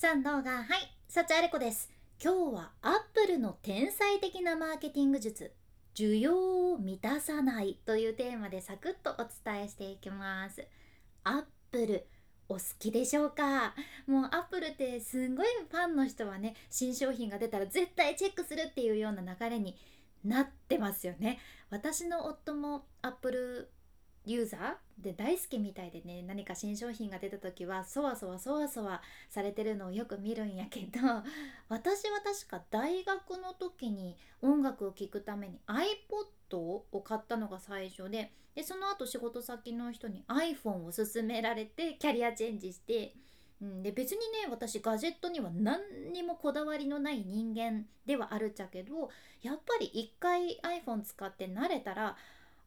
さん動画はい幸あれ子です。今日はアップルの天才的なマーケティング術需要を満たさないというテーマでサクッとお伝えしていきます。アップルお好きでしょうか？もうアップルってすんごいファンの人はね新商品が出たら絶対チェックするっていうような流れになってますよね。私の夫もアップルユーザーで大好きみたいでね何か新商品が出た時はそわそわそわそわされてるのをよく見るんやけど 私は確か大学の時に音楽を聴くために iPod を買ったのが最初ででその後仕事先の人に iPhone を勧められてキャリアチェンジしてうん、で別にね私ガジェットには何にもこだわりのない人間ではあるっちゃけどやっぱり一回 iPhone 使って慣れたら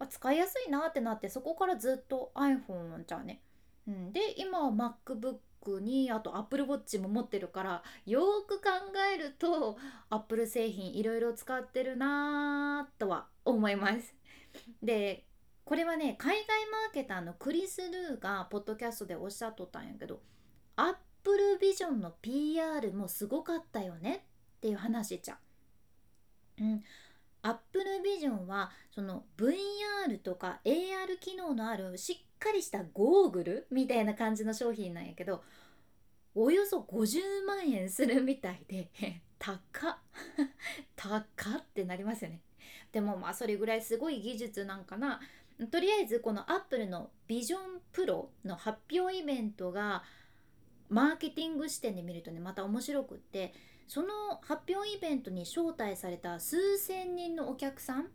あ使いやすいなってなってそこからずっと iPhone じゃね、うん、で今は MacBook にあと Apple Watch も持ってるからよく考えると Apple 製品いろいろ使ってるなとは思います。でこれはね海外マーケターのクリス・ルーがポッドキャストでおっしゃっとったんやけど Apple Vision の PR もすごかったよねっていう話じゃん。うん、Apple Vision はその VR とか AR 機能のあるしっかりしたゴーグルみたいな感じの商品なんやけどおよそ50万円するみたいで高っ。高ってなりますよね。でもまあそれぐらいすごい技術なんかな。とりあえずこの Apple の Vision Pro の発表イベントがマーケティング視点で見るとねまた面白くってその発表イベントに招待された数千人のお客さん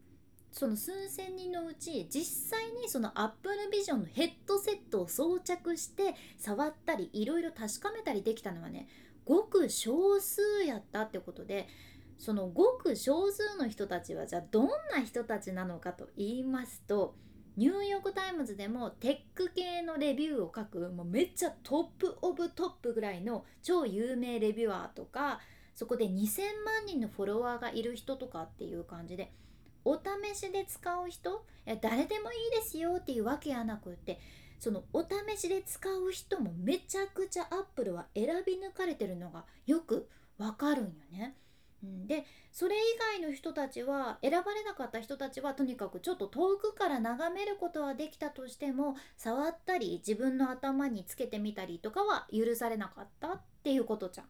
その数千人のうち実際にその Apple Vision のヘッドセットを装着して触ったりいろいろ確かめたりできたのはねごく少数やったってことでそのごく少数の人たちはじゃあどんな人たちなのかと言いますとニューヨーク・タイムズでもテック系のレビューを書くもうめっちゃ top of top ぐらいの超有名レビュアーとかそこで2000万人のフォロワーがいる人とかっていう感じでお試しで使う人誰でもいいですよっていうわけやなくってそのお試しで使う人もめちゃくちゃアップルは選び抜かれてるのがよくわかるんよね。でそれ以外の人たちは選ばれなかった人たちはとにかくちょっと遠くから眺めることはできたとしても触ったり自分の頭につけてみたりとかは許されなかったっていうことじゃん。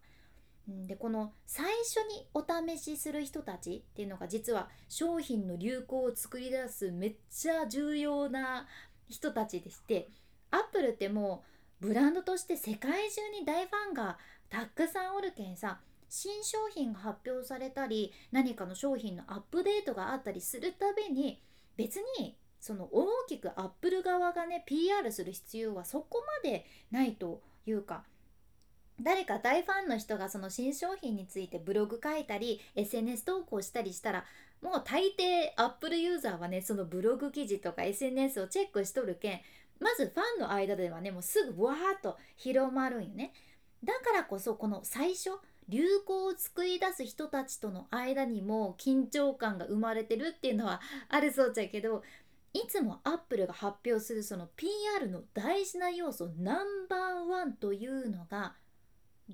でこの最初にお試しする人たちっていうのが実は商品の流行を作り出すめっちゃ重要な人たちでしてアップルってもうブランドとして世界中に大ファンがたくさんおるけんさ新商品が発表されたり何かの商品のアップデートがあったりするたびに別にその大きくアップル側がね PR する必要はそこまでないというか誰か大ファンの人がその新商品についてブログ書いたり SNS 投稿したりしたらもう大抵 Apple ユーザーはねそのブログ記事とか SNS をチェックしとるけんまずファンの間ではねもうすぐわーっと広まるんよね。だからこそこの最初流行を作り出す人たちとの間にも緊張感が生まれてるっていうのはあるそうちゃけどいつもアップルが発表するその PR の大事な要素ナンバーワンというのが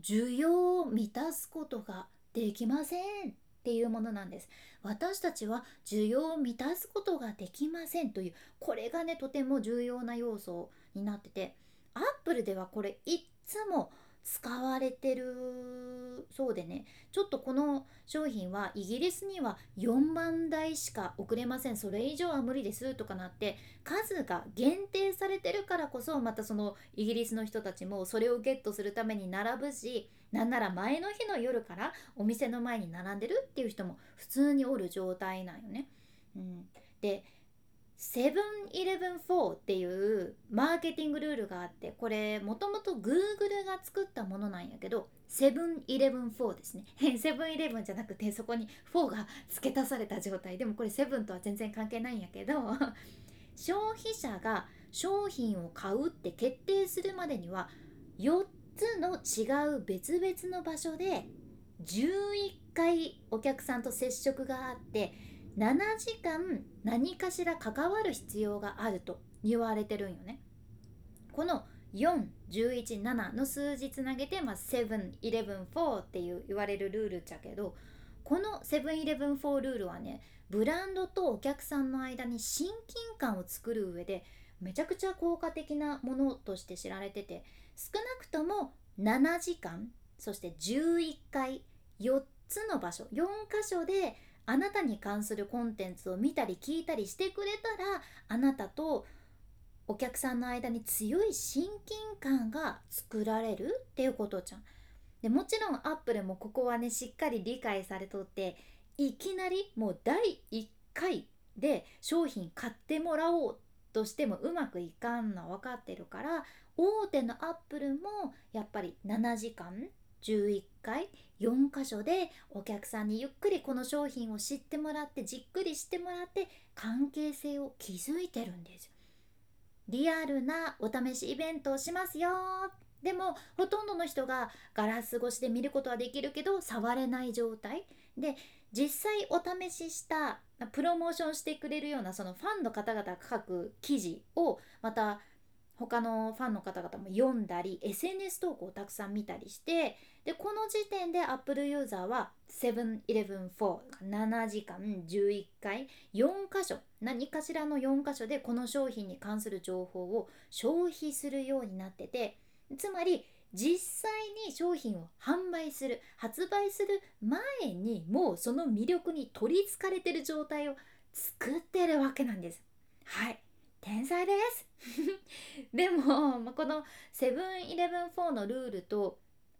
需要を満たすことができませんっていうものなんです。私たちは需要を満たすことができませんというこれがねとても重要な要素になっててアップルではこれいっつも使われてるそうでね。ちょっとこの商品はイギリスには4万台しか送れません。それ以上は無理ですとかなって数が限定されてるからこそまたそのイギリスの人たちもそれをゲットするために並ぶしなんなら前の日の夜からお店の前に並んでるっていう人も普通におる状態なんよね。うん、でセブンイレブン4っていうマーケティングルールがあってこれもともと Google が作ったものなんやけどセブンイレブン4ですね。セブンイレブンじゃなくてそこに4が付け足された状態。でもこれセブンとは全然関係ないんやけど 消費者が商品を買うって決定するまでには4つの違う別々の場所で11回お客さんと接触があって7時間何かしら関わる必要があると言われてるんよね。この4117の数字つなげて、まあ、7114っていう言われるルールっちゃけどこの7114ルールはねブランドとお客さんの間に親近感を作る上でめちゃくちゃ効果的なものとして知られてて少なくとも7時間そして11回4つの場所4箇所であなたに関するコンテンツを見たり聞いたりしてくれたらあなたとお客さんの間に強い親近感が作られるっていうことじゃん。でもちろんアップルもここはねしっかり理解されとっていきなりもう第1回で商品買ってもらおうとしてもうまくいかんのは分かってるから大手のアップルもやっぱり7時間11回4箇所でお客さんにゆっくりこの商品を知ってもらってじっくりしてもらって関係性を築いてるんです。リアルなお試しイベントをしますよ。でもほとんどの人がガラス越しで見ることはできるけど触れない状態。で実際お試ししたプロモーションしてくれるようなそのファンの方々が書く記事をまた他のファンの方々も読んだり SNS 投稿をたくさん見たりしてでこの時点で Apple ユーザーは71147時間11回4箇所何かしらの4箇所でこの商品に関する情報を消費するようになっててつまり実際に商品を販売する発売する前にもうその魅力に取りつかれてる状態を作ってるわけなんです。はい。天才です でも、まあ、このセブンイレブン4のルールと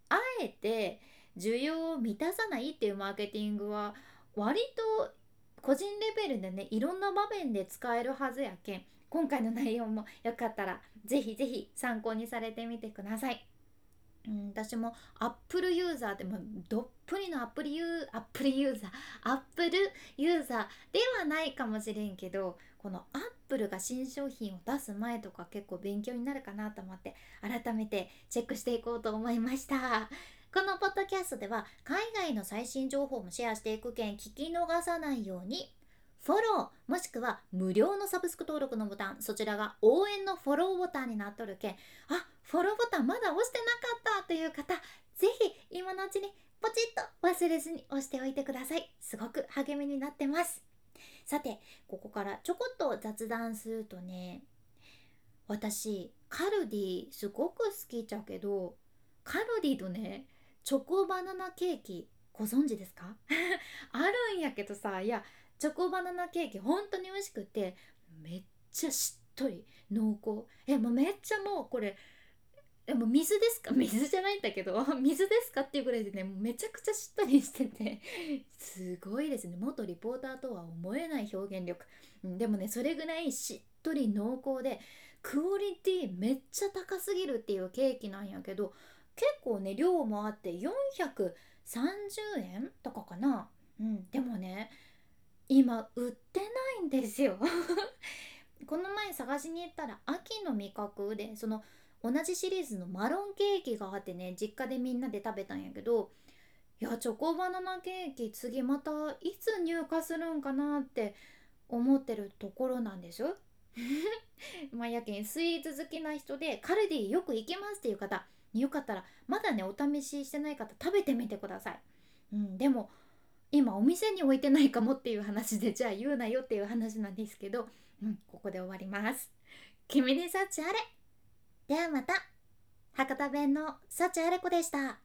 あえて需要を満たさないっていうマーケティングは割と個人レベルでねいろんな場面で使えるはずやけん今回の内容もよかったら是非是非参考にされてみてください。うん、私もアップルユーザーでもどっぷりのアップリユーアップルユーザーアップルユーザーではないかもしれんけどこのアップルが新商品を出す前とか結構勉強になるかなと思って改めてチェックしていこうと思いました。このポッドキャストでは海外の最新情報もシェアしていくけん聞き逃さないようにフォローもしくは無料のサブスク登録のボタンそちらが応援のフォローボタンになっとるけんあフォローボタンまだ押してなかったという方ぜひ今のうちにポチッと忘れずに押しておいてください。すごく励みになってます。さてここからちょこっと雑談するとね私カルディすごく好きちゃうけどカルディとねチョコバナナケーキご存知ですか？あるんやけどさいやチョコバナナケーキ本当に美味しくてめっちゃしっとり濃厚。えもうめっちゃもうこれでも水ですか？水じゃないんだけど 水ですかっていうぐらいでねめちゃくちゃしっとりしてて すごいですね。元リポーターとは思えない表現力。でもねそれぐらいしっとり濃厚でクオリティめっちゃ高すぎるっていうケーキなんやけど結構ね量もあって430円とかかな。うんでもね今売ってないんですよ。この前探しに行ったら秋の味覚でその同じシリーズのマロンケーキがあってね実家でみんなで食べたんやけどいやチョコバナナケーキ次またいつ入荷するんかなって思ってるところなんですよ。まあやけんスイーツ好きな人でカルディよく行けますっていう方よかったらまだねお試ししてない方食べてみてください。うん、でも今お店に置いてないかもっていう話でじゃあ言うなよっていう話なんですけど、うん、ここで終わります。君に幸あれではまた博多弁の幸あれ子でした。